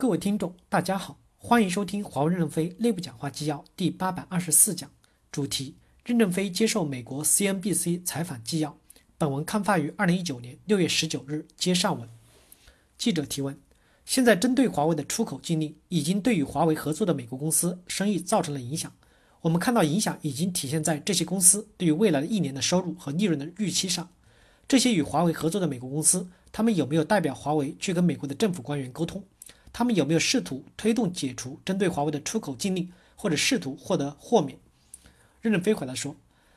各位听众，大家好，欢迎收听华为任正非内部讲话纪要第八百二十四讲，主题：任正非接受美国 CNBC 采访纪要。本文刊发于二零一九年六月十九日，接上文。记者提问：现在针对华为的出口禁令，已经对与华为合作的美国公司生意造成了影响。我们看到影响已经体现在这些公司对于未来的一年的收入和利润的预期上。这些与华为合作的美国公司，他们有没有代表华为去跟美国的政府官员沟通？他们有没有试图推动解除针对华为的出口禁令，或者试图获得豁免？任正非回答说：“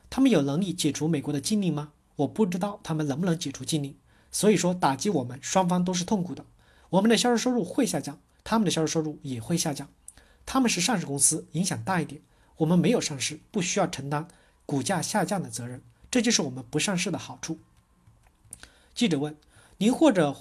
他们有能力解除美国的禁令吗？我不知道他们能不能解除禁令。所以说，打击我们双方都是痛苦的。我们的销售收入会下降，他们的销售收入也会下降。他们是上市公司，影响大一点。我们没有上市，不需要承担股价下降的责任。这就是我们不上市的好处。”记者问：“您或者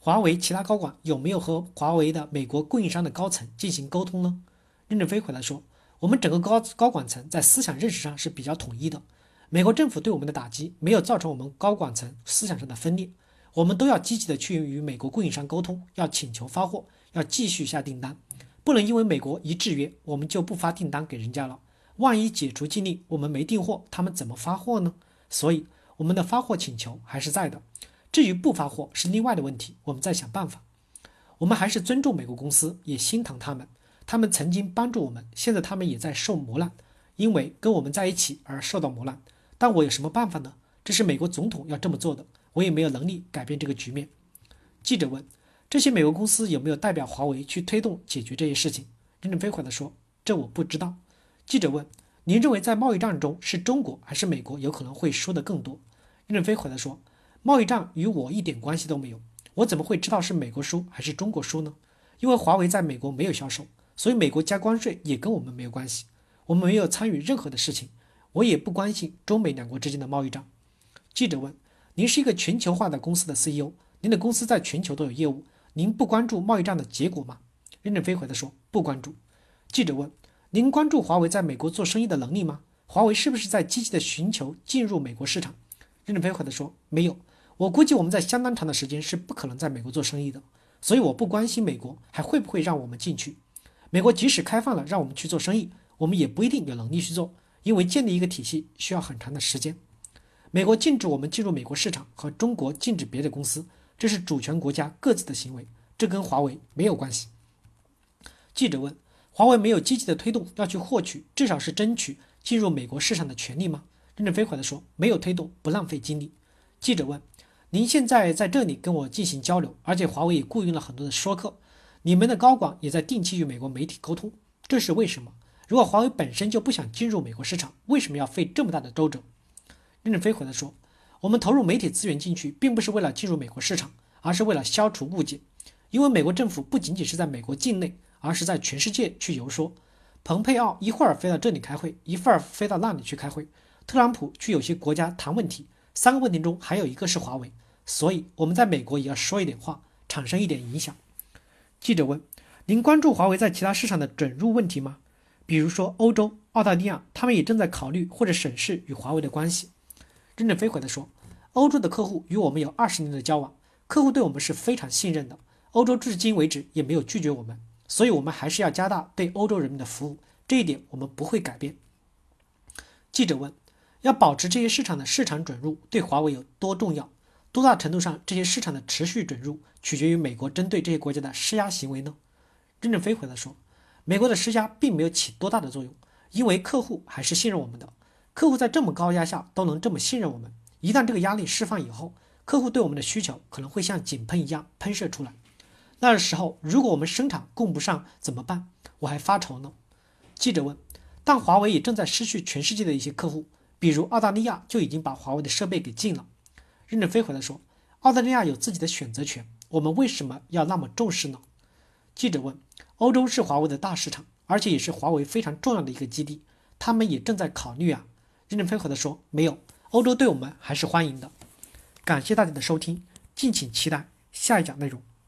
华为其他高管有没有和华为的美国供应商的高层进行沟通呢？”任正非回答说：“我们整个高高管层在思想认识上是比较统一的。美国政府对我们的打击没有造成我们高管层思想上的分裂。我们都要积极的去与美国供应商沟通，要请求发货，要继续下订单，不能因为美国一制约，我们就不发订单给人家了。万一解除禁令，我们没订货，他们怎么发货呢？所以我们的发货请求还是在的。”至于不发货是另外的问题，我们再想办法。我们还是尊重美国公司，也心疼他们。他们曾经帮助我们，现在他们也在受磨难，因为跟我们在一起而受到磨难。但我有什么办法呢？这是美国总统要这么做的，我也没有能力改变这个局面。记者问：这些美国公司有没有代表华为去推动解决这些事情？任正非回答说：这我不知道。记者问：您认为在贸易战中是中国还是美国有可能会输得更多？任正非回答说。贸易战与我一点关系都没有，我怎么会知道是美国输还是中国输呢？因为华为在美国没有销售，所以美国加关税也跟我们没有关系。我们没有参与任何的事情，我也不关心中美两国之间的贸易战。记者问：“您是一个全球化的公司的 CEO，您的公司在全球都有业务，您不关注贸易战的结果吗？”任正非回答说：“不关注。”记者问：“您关注华为在美国做生意的能力吗？华为是不是在积极的寻求进入美国市场？”任正非回答说：“没有。”我估计我们在相当长的时间是不可能在美国做生意的，所以我不关心美国还会不会让我们进去。美国即使开放了让我们去做生意，我们也不一定有能力去做，因为建立一个体系需要很长的时间。美国禁止我们进入美国市场和中国禁止别的公司，这是主权国家各自的行为，这跟华为没有关系。记者问：华为没有积极的推动要去获取，至少是争取进入美国市场的权利吗？任正非回答说：没有推动，不浪费精力。记者问。您现在在这里跟我进行交流，而且华为也雇佣了很多的说客，你们的高管也在定期与美国媒体沟通，这是为什么？如果华为本身就不想进入美国市场，为什么要费这么大的周折？任正非回答说：“我们投入媒体资源进去，并不是为了进入美国市场，而是为了消除误解。因为美国政府不仅仅是在美国境内，而是在全世界去游说。蓬佩奥一会儿飞到这里开会，一会儿飞到那里去开会，特朗普去有些国家谈问题。”三个问题中还有一个是华为，所以我们在美国也要说一点话，产生一点影响。记者问：“您关注华为在其他市场的准入问题吗？比如说欧洲、澳大利亚，他们也正在考虑或者审视与华为的关系。”任正非回答说：“欧洲的客户与我们有二十年的交往，客户对我们是非常信任的。欧洲至今为止也没有拒绝我们，所以我们还是要加大对欧洲人民的服务，这一点我们不会改变。”记者问。要保持这些市场的市场准入对华为有多重要？多大程度上这些市场的持续准入取决于美国针对这些国家的施压行为呢？任正非回答说：“美国的施压并没有起多大的作用，因为客户还是信任我们的。客户在这么高压下都能这么信任我们，一旦这个压力释放以后，客户对我们的需求可能会像井喷一样喷射出来。那时候如果我们生产供不上怎么办？我还发愁呢。”记者问：“但华为也正在失去全世界的一些客户。”比如澳大利亚就已经把华为的设备给禁了。任正非回答说：“澳大利亚有自己的选择权，我们为什么要那么重视呢？”记者问：“欧洲是华为的大市场，而且也是华为非常重要的一个基地，他们也正在考虑啊。”任正非回答说：“没有，欧洲对我们还是欢迎的。”感谢大家的收听，敬请期待下一讲内容。